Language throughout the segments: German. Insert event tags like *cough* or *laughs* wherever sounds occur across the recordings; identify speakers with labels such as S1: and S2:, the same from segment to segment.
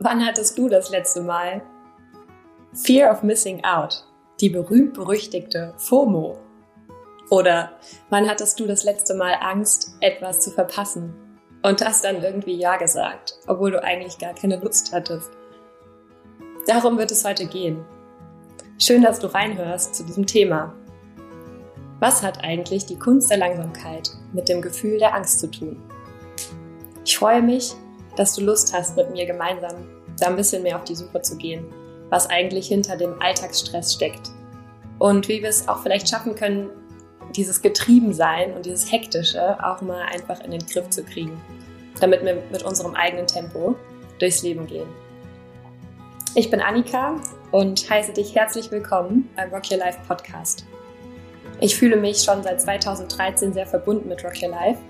S1: Wann hattest du das letzte Mal Fear of Missing Out, die berühmt-berüchtigte FOMO? Oder wann hattest du das letzte Mal Angst, etwas zu verpassen und hast dann irgendwie Ja gesagt, obwohl du eigentlich gar keine Lust hattest? Darum wird es heute gehen. Schön, dass du reinhörst zu diesem Thema. Was hat eigentlich die Kunst der Langsamkeit mit dem Gefühl der Angst zu tun? Ich freue mich, dass du Lust hast, mit mir gemeinsam da ein bisschen mehr auf die Suche zu gehen, was eigentlich hinter dem Alltagsstress steckt. Und wie wir es auch vielleicht schaffen können, dieses Getriebensein und dieses Hektische auch mal einfach in den Griff zu kriegen, damit wir mit unserem eigenen Tempo durchs Leben gehen. Ich bin Annika und heiße dich herzlich willkommen beim Rock Your Life Podcast. Ich fühle mich schon seit 2013 sehr verbunden mit Rock Your Life,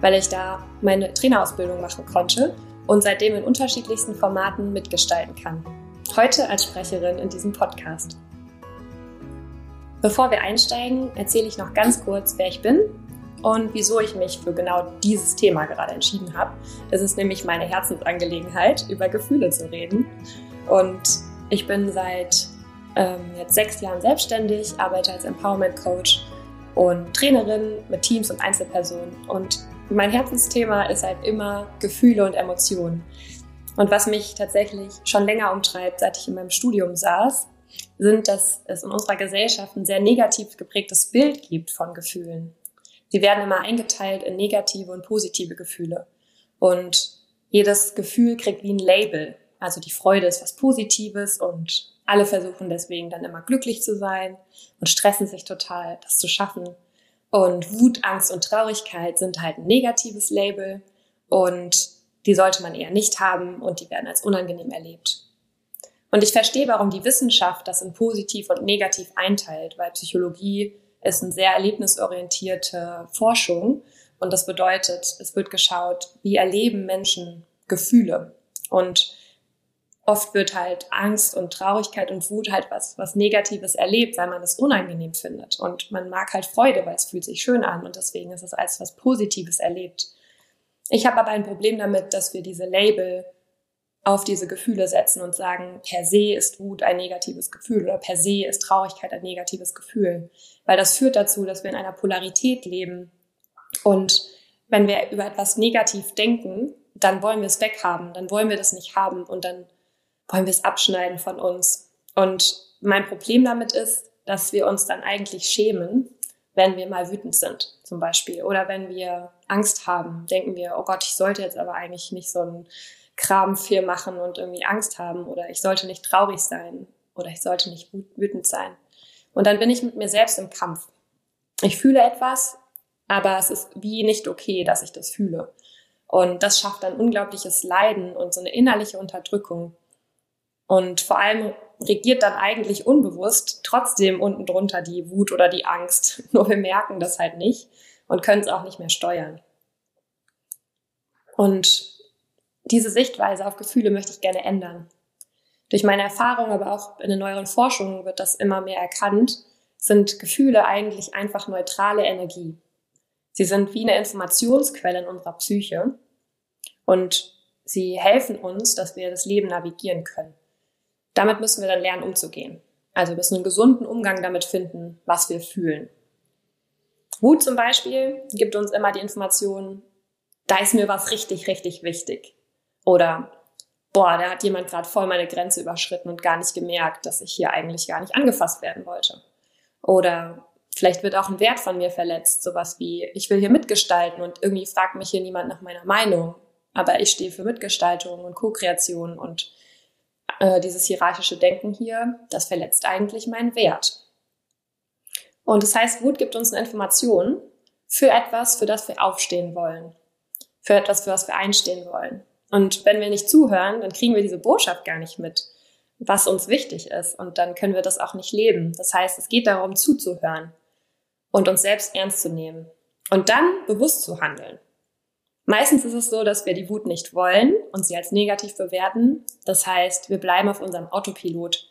S1: weil ich da meine Trainerausbildung machen konnte und seitdem in unterschiedlichsten Formaten mitgestalten kann. Heute als Sprecherin in diesem Podcast. Bevor wir einsteigen, erzähle ich noch ganz kurz, wer ich bin und wieso ich mich für genau dieses Thema gerade entschieden habe. Es ist nämlich meine Herzensangelegenheit, über Gefühle zu reden. Und ich bin seit ähm, jetzt sechs Jahren selbstständig, arbeite als Empowerment Coach und Trainerin mit Teams und Einzelpersonen. Und mein Herzensthema ist halt immer Gefühle und Emotionen. Und was mich tatsächlich schon länger umtreibt, seit ich in meinem Studium saß, sind, dass es in unserer Gesellschaft ein sehr negativ geprägtes Bild gibt von Gefühlen. Sie werden immer eingeteilt in negative und positive Gefühle. Und jedes Gefühl kriegt wie ein Label. Also die Freude ist was Positives und alle versuchen deswegen dann immer glücklich zu sein und stressen sich total, das zu schaffen. Und Wut, Angst und Traurigkeit sind halt ein negatives Label. Und die sollte man eher nicht haben und die werden als unangenehm erlebt. Und ich verstehe, warum die Wissenschaft das in positiv und negativ einteilt, weil Psychologie ist eine sehr erlebnisorientierte Forschung. Und das bedeutet, es wird geschaut, wie erleben Menschen Gefühle. Und oft wird halt Angst und Traurigkeit und Wut halt was, was Negatives erlebt, weil man es unangenehm findet. Und man mag halt Freude, weil es fühlt sich schön an und deswegen ist es als was Positives erlebt. Ich habe aber ein Problem damit, dass wir diese Label auf diese Gefühle setzen und sagen, per se ist Wut ein negatives Gefühl oder per se ist Traurigkeit ein negatives Gefühl. Weil das führt dazu, dass wir in einer Polarität leben. Und wenn wir über etwas negativ denken, dann wollen wir es weghaben, dann wollen wir das nicht haben und dann wollen wir es abschneiden von uns. Und mein Problem damit ist, dass wir uns dann eigentlich schämen, wenn wir mal wütend sind, zum Beispiel. Oder wenn wir Angst haben, denken wir, oh Gott, ich sollte jetzt aber eigentlich nicht so ein Kram viel machen und irgendwie Angst haben. Oder ich sollte nicht traurig sein. Oder ich sollte nicht wütend sein. Und dann bin ich mit mir selbst im Kampf. Ich fühle etwas, aber es ist wie nicht okay, dass ich das fühle. Und das schafft dann unglaubliches Leiden und so eine innerliche Unterdrückung. Und vor allem regiert dann eigentlich unbewusst trotzdem unten drunter die Wut oder die Angst. *laughs* Nur wir merken das halt nicht und können es auch nicht mehr steuern. Und diese Sichtweise auf Gefühle möchte ich gerne ändern. Durch meine Erfahrung, aber auch in den neueren Forschungen wird das immer mehr erkannt, sind Gefühle eigentlich einfach neutrale Energie. Sie sind wie eine Informationsquelle in unserer Psyche und sie helfen uns, dass wir das Leben navigieren können. Damit müssen wir dann lernen, umzugehen. Also wir müssen einen gesunden Umgang damit finden, was wir fühlen. Wut zum Beispiel gibt uns immer die Information, da ist mir was richtig, richtig wichtig. Oder, boah, da hat jemand gerade voll meine Grenze überschritten und gar nicht gemerkt, dass ich hier eigentlich gar nicht angefasst werden wollte. Oder vielleicht wird auch ein Wert von mir verletzt, sowas wie, ich will hier mitgestalten und irgendwie fragt mich hier niemand nach meiner Meinung. Aber ich stehe für Mitgestaltung und Co-Kreation und äh, dieses hierarchische Denken hier, das verletzt eigentlich meinen Wert. Und das heißt, Wut gibt uns eine Information für etwas, für das wir aufstehen wollen. Für etwas, für was wir einstehen wollen. Und wenn wir nicht zuhören, dann kriegen wir diese Botschaft gar nicht mit, was uns wichtig ist. Und dann können wir das auch nicht leben. Das heißt, es geht darum, zuzuhören und uns selbst ernst zu nehmen. Und dann bewusst zu handeln. Meistens ist es so, dass wir die Wut nicht wollen und sie als negativ bewerten. Das heißt, wir bleiben auf unserem Autopilot.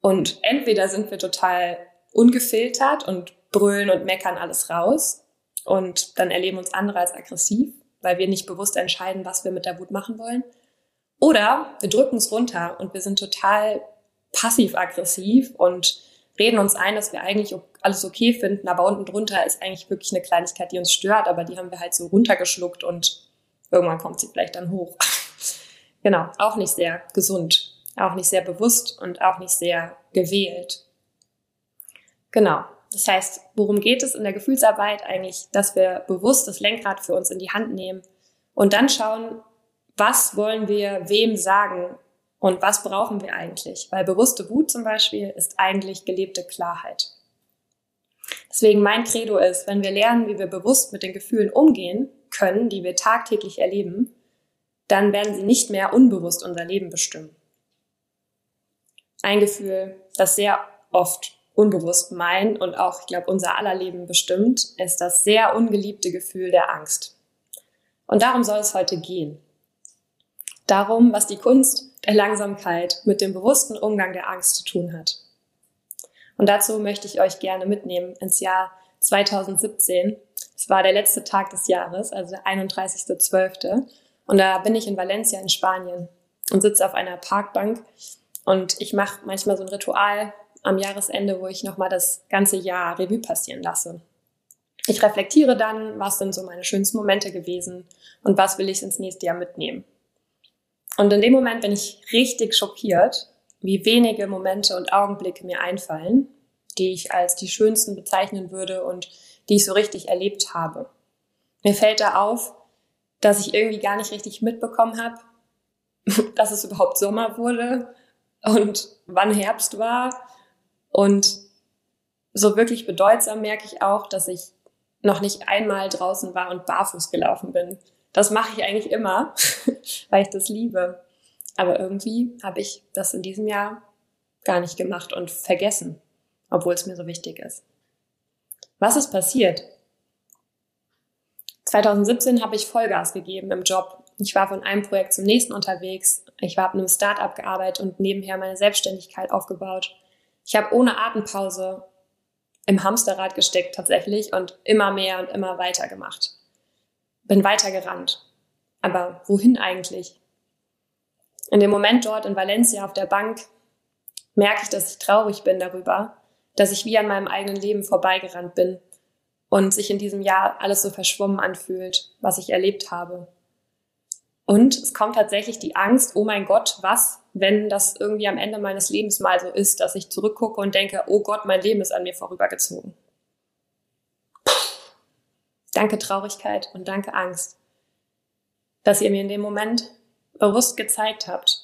S1: Und entweder sind wir total ungefiltert und brüllen und meckern alles raus und dann erleben uns andere als aggressiv, weil wir nicht bewusst entscheiden, was wir mit der Wut machen wollen. Oder wir drücken es runter und wir sind total passiv-aggressiv und reden uns ein, dass wir eigentlich alles okay finden, aber unten drunter ist eigentlich wirklich eine Kleinigkeit, die uns stört, aber die haben wir halt so runtergeschluckt und irgendwann kommt sie vielleicht dann hoch. *laughs* genau, auch nicht sehr gesund, auch nicht sehr bewusst und auch nicht sehr gewählt. Genau. Das heißt, worum geht es in der Gefühlsarbeit eigentlich, dass wir bewusst das Lenkrad für uns in die Hand nehmen und dann schauen, was wollen wir wem sagen und was brauchen wir eigentlich? Weil bewusste Wut zum Beispiel ist eigentlich gelebte Klarheit. Deswegen mein Credo ist, wenn wir lernen, wie wir bewusst mit den Gefühlen umgehen können, die wir tagtäglich erleben, dann werden sie nicht mehr unbewusst unser Leben bestimmen. Ein Gefühl, das sehr oft unbewusst mein und auch, ich glaube, unser aller Leben bestimmt, ist das sehr ungeliebte Gefühl der Angst. Und darum soll es heute gehen. Darum, was die Kunst der Langsamkeit mit dem bewussten Umgang der Angst zu tun hat. Und dazu möchte ich euch gerne mitnehmen ins Jahr 2017. Es war der letzte Tag des Jahres, also der 31.12. Und da bin ich in Valencia in Spanien und sitze auf einer Parkbank und ich mache manchmal so ein Ritual am Jahresende, wo ich nochmal das ganze Jahr Revue passieren lasse. Ich reflektiere dann, was sind so meine schönsten Momente gewesen und was will ich ins nächste Jahr mitnehmen. Und in dem Moment bin ich richtig schockiert, wie wenige Momente und Augenblicke mir einfallen, die ich als die schönsten bezeichnen würde und die ich so richtig erlebt habe. Mir fällt da auf, dass ich irgendwie gar nicht richtig mitbekommen habe, *laughs* dass es überhaupt Sommer wurde und wann Herbst war. Und so wirklich bedeutsam merke ich auch, dass ich noch nicht einmal draußen war und barfuß gelaufen bin. Das mache ich eigentlich immer, *laughs* weil ich das liebe. Aber irgendwie habe ich das in diesem Jahr gar nicht gemacht und vergessen, obwohl es mir so wichtig ist. Was ist passiert? 2017 habe ich Vollgas gegeben im Job. Ich war von einem Projekt zum nächsten unterwegs. Ich war in einem Startup gearbeitet und nebenher meine Selbstständigkeit aufgebaut. Ich habe ohne Atempause im Hamsterrad gesteckt tatsächlich und immer mehr und immer weiter gemacht. Bin weiter gerannt. Aber wohin eigentlich? In dem Moment dort in Valencia auf der Bank merke ich, dass ich traurig bin darüber, dass ich wie an meinem eigenen Leben vorbeigerannt bin und sich in diesem Jahr alles so verschwommen anfühlt, was ich erlebt habe. Und es kommt tatsächlich die Angst, oh mein Gott, was, wenn das irgendwie am Ende meines Lebens mal so ist, dass ich zurückgucke und denke, oh Gott, mein Leben ist an mir vorübergezogen. Danke Traurigkeit und danke Angst, dass ihr mir in dem Moment bewusst gezeigt habt,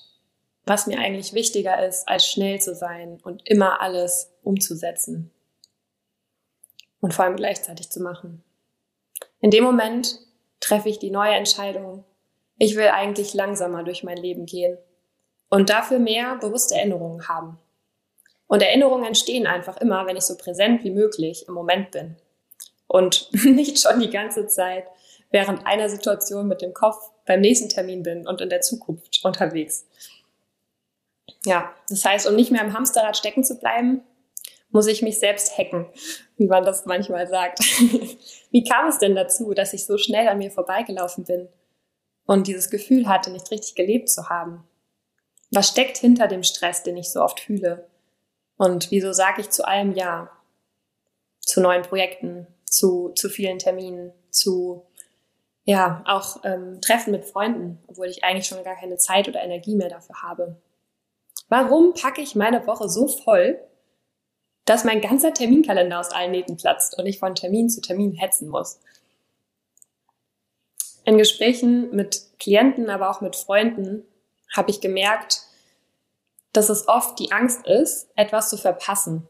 S1: was mir eigentlich wichtiger ist, als schnell zu sein und immer alles umzusetzen. Und vor allem gleichzeitig zu machen. In dem Moment treffe ich die neue Entscheidung. Ich will eigentlich langsamer durch mein Leben gehen und dafür mehr bewusste Erinnerungen haben. Und Erinnerungen entstehen einfach immer, wenn ich so präsent wie möglich im Moment bin. Und *laughs* nicht schon die ganze Zeit während einer Situation mit dem Kopf beim nächsten Termin bin und in der Zukunft unterwegs. Ja, das heißt, um nicht mehr im Hamsterrad stecken zu bleiben, muss ich mich selbst hacken, wie man das manchmal sagt. *laughs* wie kam es denn dazu, dass ich so schnell an mir vorbeigelaufen bin und dieses Gefühl hatte, nicht richtig gelebt zu haben? Was steckt hinter dem Stress, den ich so oft fühle? Und wieso sage ich zu allem Ja? Zu neuen Projekten, zu, zu vielen Terminen, zu ja, auch ähm, Treffen mit Freunden, obwohl ich eigentlich schon gar keine Zeit oder Energie mehr dafür habe. Warum packe ich meine Woche so voll, dass mein ganzer Terminkalender aus allen Nähten platzt und ich von Termin zu Termin hetzen muss? In Gesprächen mit Klienten, aber auch mit Freunden habe ich gemerkt, dass es oft die Angst ist, etwas zu verpassen.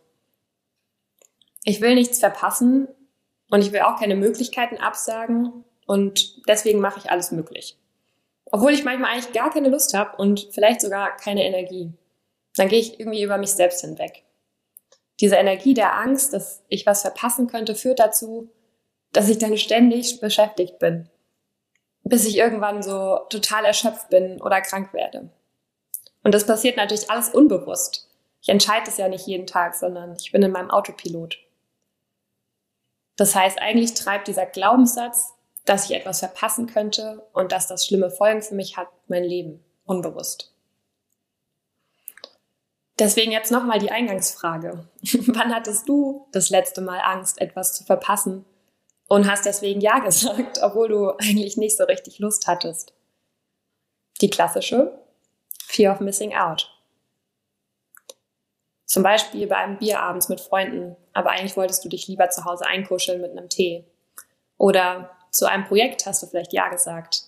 S1: Ich will nichts verpassen und ich will auch keine Möglichkeiten absagen und deswegen mache ich alles möglich. Obwohl ich manchmal eigentlich gar keine Lust habe und vielleicht sogar keine Energie. Dann gehe ich irgendwie über mich selbst hinweg. Diese Energie der Angst, dass ich was verpassen könnte, führt dazu, dass ich dann ständig beschäftigt bin. Bis ich irgendwann so total erschöpft bin oder krank werde. Und das passiert natürlich alles unbewusst. Ich entscheide es ja nicht jeden Tag, sondern ich bin in meinem Autopilot. Das heißt, eigentlich treibt dieser Glaubenssatz dass ich etwas verpassen könnte und dass das schlimme Folgen für mich hat, mein Leben. unbewusst. Deswegen jetzt nochmal die Eingangsfrage. *laughs* Wann hattest du das letzte Mal Angst, etwas zu verpassen und hast deswegen Ja gesagt, *laughs* obwohl du eigentlich nicht so richtig Lust hattest? Die klassische Fear of Missing Out. Zum Beispiel bei einem Bier abends mit Freunden, aber eigentlich wolltest du dich lieber zu Hause einkuscheln mit einem Tee. Oder zu einem Projekt hast du vielleicht Ja gesagt,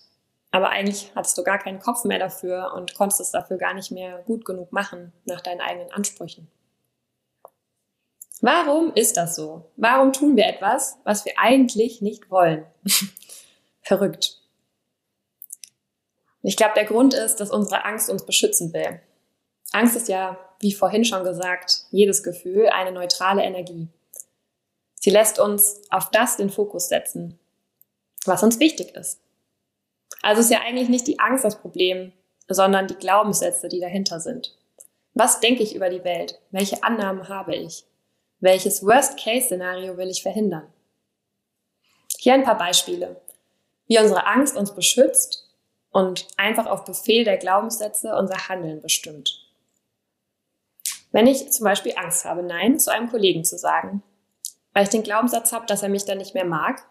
S1: aber eigentlich hattest du gar keinen Kopf mehr dafür und konntest es dafür gar nicht mehr gut genug machen nach deinen eigenen Ansprüchen. Warum ist das so? Warum tun wir etwas, was wir eigentlich nicht wollen? *laughs* Verrückt. Ich glaube, der Grund ist, dass unsere Angst uns beschützen will. Angst ist ja, wie vorhin schon gesagt, jedes Gefühl eine neutrale Energie. Sie lässt uns auf das den Fokus setzen, was uns wichtig ist. Also ist ja eigentlich nicht die Angst das Problem, sondern die Glaubenssätze, die dahinter sind. Was denke ich über die Welt? Welche Annahmen habe ich? Welches Worst-Case-Szenario will ich verhindern? Hier ein paar Beispiele, wie unsere Angst uns beschützt und einfach auf Befehl der Glaubenssätze unser Handeln bestimmt. Wenn ich zum Beispiel Angst habe, Nein zu einem Kollegen zu sagen, weil ich den Glaubenssatz habe, dass er mich dann nicht mehr mag,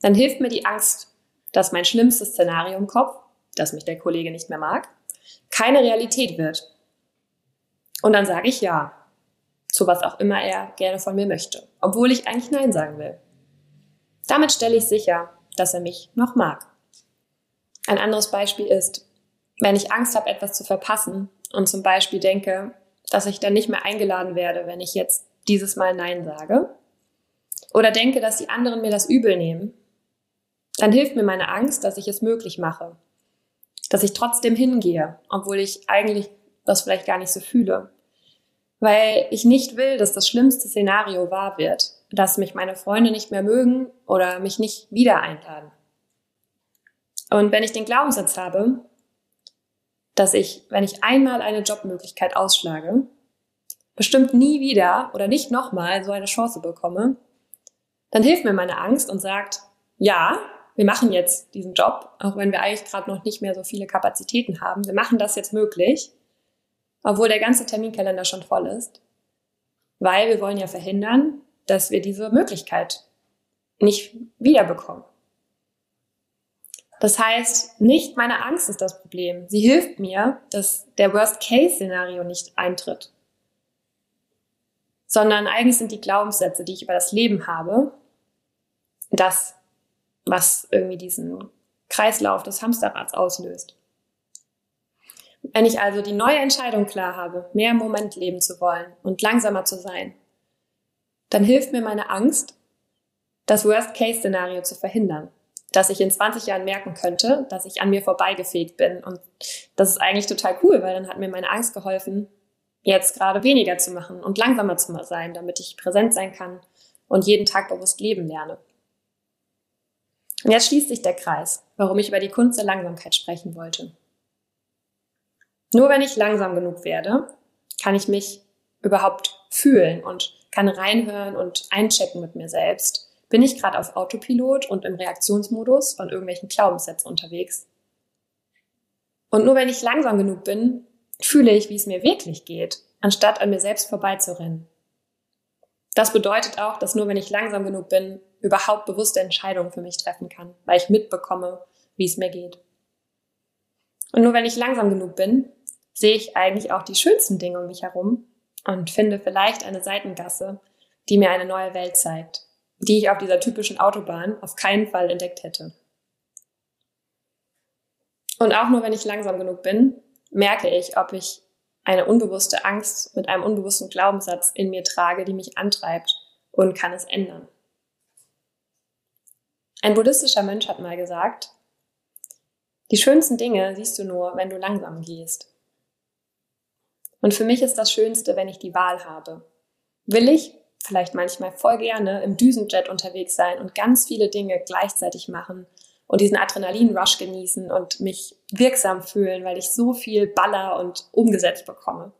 S1: dann hilft mir die Angst dass mein schlimmstes Szenario im Kopf, dass mich der Kollege nicht mehr mag, keine Realität wird. Und dann sage ich ja, zu was auch immer er gerne von mir möchte, obwohl ich eigentlich Nein sagen will. Damit stelle ich sicher, dass er mich noch mag. Ein anderes Beispiel ist, wenn ich Angst habe, etwas zu verpassen und zum Beispiel denke, dass ich dann nicht mehr eingeladen werde, wenn ich jetzt dieses Mal Nein sage, oder denke, dass die anderen mir das übel nehmen, dann hilft mir meine Angst, dass ich es möglich mache. Dass ich trotzdem hingehe, obwohl ich eigentlich das vielleicht gar nicht so fühle. Weil ich nicht will, dass das schlimmste Szenario wahr wird, dass mich meine Freunde nicht mehr mögen oder mich nicht wieder einladen. Und wenn ich den Glaubenssatz habe, dass ich, wenn ich einmal eine Jobmöglichkeit ausschlage, bestimmt nie wieder oder nicht nochmal so eine Chance bekomme, dann hilft mir meine Angst und sagt, ja, wir machen jetzt diesen Job, auch wenn wir eigentlich gerade noch nicht mehr so viele Kapazitäten haben. Wir machen das jetzt möglich, obwohl der ganze Terminkalender schon voll ist, weil wir wollen ja verhindern, dass wir diese Möglichkeit nicht wiederbekommen. Das heißt, nicht meine Angst ist das Problem. Sie hilft mir, dass der Worst-Case-Szenario nicht eintritt. Sondern eigentlich sind die Glaubenssätze, die ich über das Leben habe, das was irgendwie diesen Kreislauf des Hamsterrads auslöst. Wenn ich also die neue Entscheidung klar habe, mehr im Moment leben zu wollen und langsamer zu sein, dann hilft mir meine Angst, das Worst-Case-Szenario zu verhindern. Dass ich in 20 Jahren merken könnte, dass ich an mir vorbeigefegt bin. Und das ist eigentlich total cool, weil dann hat mir meine Angst geholfen, jetzt gerade weniger zu machen und langsamer zu sein, damit ich präsent sein kann und jeden Tag bewusst leben lerne. Und jetzt schließt sich der Kreis, warum ich über die Kunst der Langsamkeit sprechen wollte. Nur wenn ich langsam genug werde, kann ich mich überhaupt fühlen und kann reinhören und einchecken mit mir selbst. Bin ich gerade auf Autopilot und im Reaktionsmodus von irgendwelchen Glaubenssätzen unterwegs? Und nur wenn ich langsam genug bin, fühle ich, wie es mir wirklich geht, anstatt an mir selbst vorbeizurennen. Das bedeutet auch, dass nur wenn ich langsam genug bin, überhaupt bewusste Entscheidungen für mich treffen kann, weil ich mitbekomme, wie es mir geht. Und nur wenn ich langsam genug bin, sehe ich eigentlich auch die schönsten Dinge um mich herum und finde vielleicht eine Seitengasse, die mir eine neue Welt zeigt, die ich auf dieser typischen Autobahn auf keinen Fall entdeckt hätte. Und auch nur wenn ich langsam genug bin, merke ich, ob ich eine unbewusste Angst mit einem unbewussten Glaubenssatz in mir trage, die mich antreibt und kann es ändern. Ein buddhistischer Mönch hat mal gesagt, die schönsten Dinge siehst du nur, wenn du langsam gehst. Und für mich ist das Schönste, wenn ich die Wahl habe. Will ich vielleicht manchmal voll gerne im Düsenjet unterwegs sein und ganz viele Dinge gleichzeitig machen und diesen Adrenalin-Rush genießen und mich wirksam fühlen, weil ich so viel Baller und umgesetzt bekomme.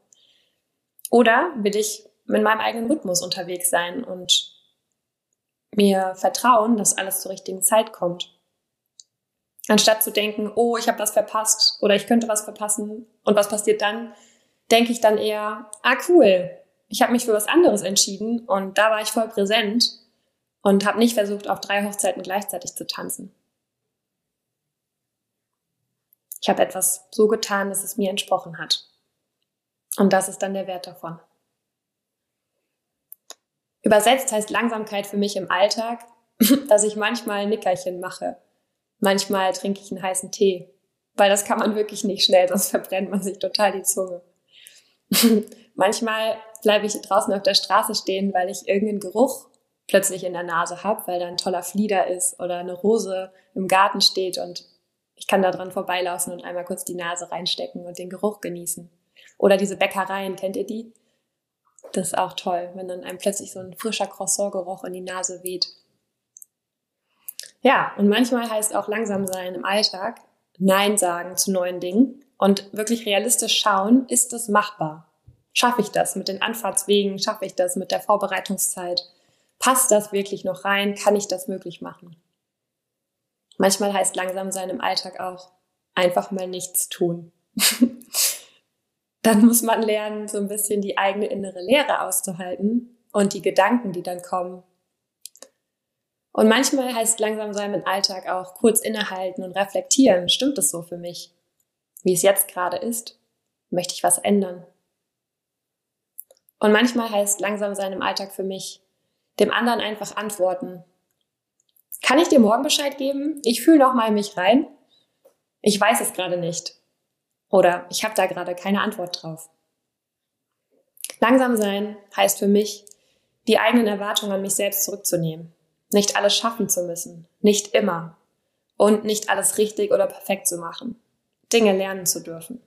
S1: Oder will ich mit meinem eigenen Rhythmus unterwegs sein und mir vertrauen, dass alles zur richtigen Zeit kommt. Anstatt zu denken, oh, ich habe was verpasst oder ich könnte was verpassen und was passiert dann, denke ich dann eher, ah cool, ich habe mich für was anderes entschieden und da war ich voll präsent und habe nicht versucht, auf drei Hochzeiten gleichzeitig zu tanzen. Ich habe etwas so getan, dass es mir entsprochen hat. Und das ist dann der Wert davon. Übersetzt heißt Langsamkeit für mich im Alltag, *laughs* dass ich manchmal Nickerchen mache. Manchmal trinke ich einen heißen Tee, weil das kann man wirklich nicht schnell, sonst verbrennt man sich total die Zunge. *laughs* manchmal bleibe ich draußen auf der Straße stehen, weil ich irgendeinen Geruch plötzlich in der Nase habe, weil da ein toller Flieder ist oder eine Rose im Garten steht und ich kann da dran vorbeilaufen und einmal kurz die Nase reinstecken und den Geruch genießen. Oder diese Bäckereien, kennt ihr die? Das ist auch toll, wenn dann einem plötzlich so ein frischer Croissant-Geruch in die Nase weht. Ja, und manchmal heißt auch langsam sein im Alltag, Nein sagen zu neuen Dingen und wirklich realistisch schauen, ist es machbar? Schaffe ich das mit den Anfahrtswegen? Schaffe ich das mit der Vorbereitungszeit? Passt das wirklich noch rein? Kann ich das möglich machen? Manchmal heißt langsam sein im Alltag auch einfach mal nichts tun. *laughs* dann muss man lernen, so ein bisschen die eigene innere Leere auszuhalten und die Gedanken, die dann kommen. Und manchmal heißt langsam sein im Alltag auch kurz innehalten und reflektieren. Stimmt es so für mich? Wie es jetzt gerade ist? Möchte ich was ändern? Und manchmal heißt langsam sein im Alltag für mich, dem anderen einfach antworten. Kann ich dir morgen Bescheid geben? Ich fühle noch mal mich rein. Ich weiß es gerade nicht. Oder ich habe da gerade keine Antwort drauf. Langsam sein heißt für mich, die eigenen Erwartungen an mich selbst zurückzunehmen. Nicht alles schaffen zu müssen. Nicht immer. Und nicht alles richtig oder perfekt zu machen. Dinge lernen zu dürfen.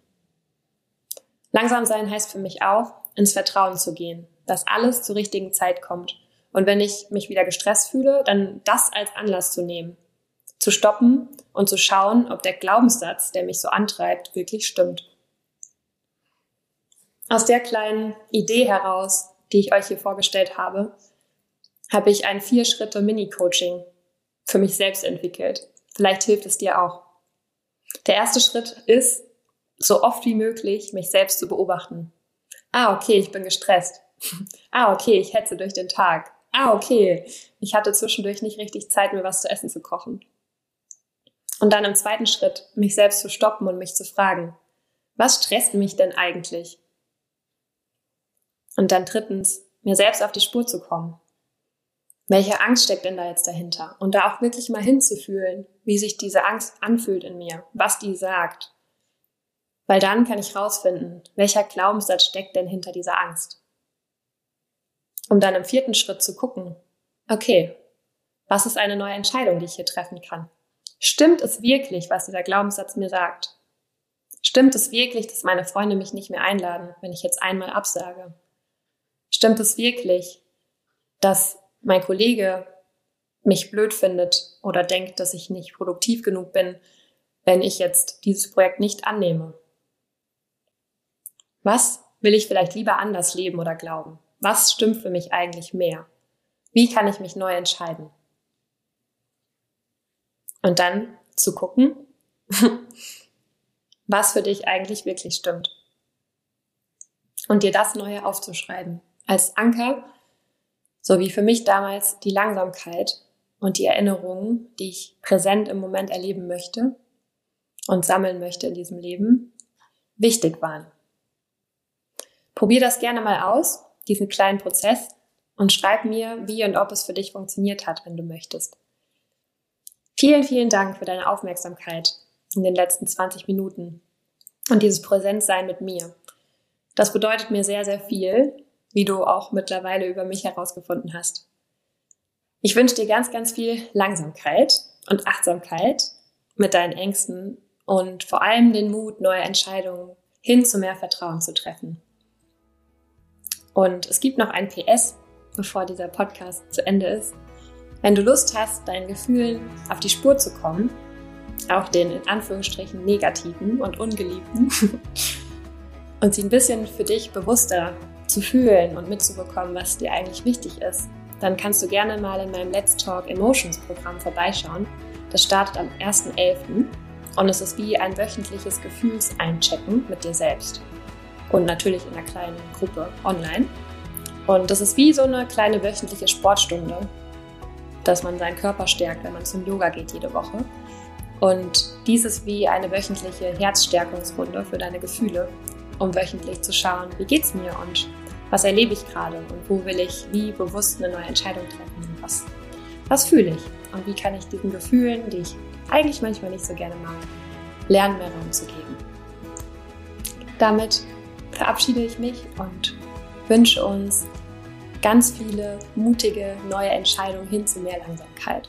S1: Langsam sein heißt für mich auch, ins Vertrauen zu gehen, dass alles zur richtigen Zeit kommt. Und wenn ich mich wieder gestresst fühle, dann das als Anlass zu nehmen, zu stoppen und zu schauen, ob der Glaubenssatz, der mich so antreibt, wirklich stimmt. Aus der kleinen Idee heraus, die ich euch hier vorgestellt habe, habe ich ein Vier-Schritte-Mini-Coaching für mich selbst entwickelt. Vielleicht hilft es dir auch. Der erste Schritt ist, so oft wie möglich mich selbst zu beobachten. Ah, okay, ich bin gestresst. *laughs* ah, okay, ich hetze durch den Tag. Ah, okay, ich hatte zwischendurch nicht richtig Zeit, mir was zu essen zu kochen. Und dann im zweiten Schritt, mich selbst zu stoppen und mich zu fragen, was stresst mich denn eigentlich? Und dann drittens, mir selbst auf die Spur zu kommen. Welche Angst steckt denn da jetzt dahinter? Und da auch wirklich mal hinzufühlen, wie sich diese Angst anfühlt in mir, was die sagt. Weil dann kann ich rausfinden, welcher Glaubenssatz steckt denn hinter dieser Angst. Um dann im vierten Schritt zu gucken, okay, was ist eine neue Entscheidung, die ich hier treffen kann? Stimmt es wirklich, was dieser Glaubenssatz mir sagt? Stimmt es wirklich, dass meine Freunde mich nicht mehr einladen, wenn ich jetzt einmal absage? Stimmt es wirklich, dass mein Kollege mich blöd findet oder denkt, dass ich nicht produktiv genug bin, wenn ich jetzt dieses Projekt nicht annehme? Was will ich vielleicht lieber anders leben oder glauben? Was stimmt für mich eigentlich mehr? Wie kann ich mich neu entscheiden? Und dann zu gucken, *laughs* was für dich eigentlich wirklich stimmt. Und dir das Neue aufzuschreiben. Als Anker, so wie für mich damals die Langsamkeit und die Erinnerungen, die ich präsent im Moment erleben möchte und sammeln möchte in diesem Leben, wichtig waren. Probier das gerne mal aus, diesen kleinen Prozess, und schreib mir, wie und ob es für dich funktioniert hat, wenn du möchtest. Vielen, vielen Dank für deine Aufmerksamkeit in den letzten 20 Minuten und dieses Präsentsein mit mir. Das bedeutet mir sehr, sehr viel, wie du auch mittlerweile über mich herausgefunden hast. Ich wünsche dir ganz, ganz viel Langsamkeit und Achtsamkeit mit deinen Ängsten und vor allem den Mut, neue Entscheidungen hin zu mehr Vertrauen zu treffen. Und es gibt noch ein PS, bevor dieser Podcast zu Ende ist. Wenn du Lust hast, deinen Gefühlen auf die Spur zu kommen, auch den in Anführungsstrichen negativen und ungeliebten, *laughs* und sie ein bisschen für dich bewusster zu fühlen und mitzubekommen, was dir eigentlich wichtig ist, dann kannst du gerne mal in meinem Let's Talk Emotions Programm vorbeischauen. Das startet am 1.11. und es ist wie ein wöchentliches Gefühlseinchecken mit dir selbst. Und natürlich in einer kleinen Gruppe online. Und das ist wie so eine kleine wöchentliche Sportstunde, dass man seinen Körper stärkt, wenn man zum Yoga geht jede Woche. Und dies ist wie eine wöchentliche Herzstärkungsrunde für deine Gefühle, um wöchentlich zu schauen, wie geht's mir und was erlebe ich gerade und wo will ich wie bewusst eine neue Entscheidung treffen und was, was fühle ich und wie kann ich diesen Gefühlen, die ich eigentlich manchmal nicht so gerne mag, lernen, mehr Raum zu geben. Damit verabschiede ich mich und wünsche uns ganz viele mutige neue Entscheidungen hin zu mehr Langsamkeit.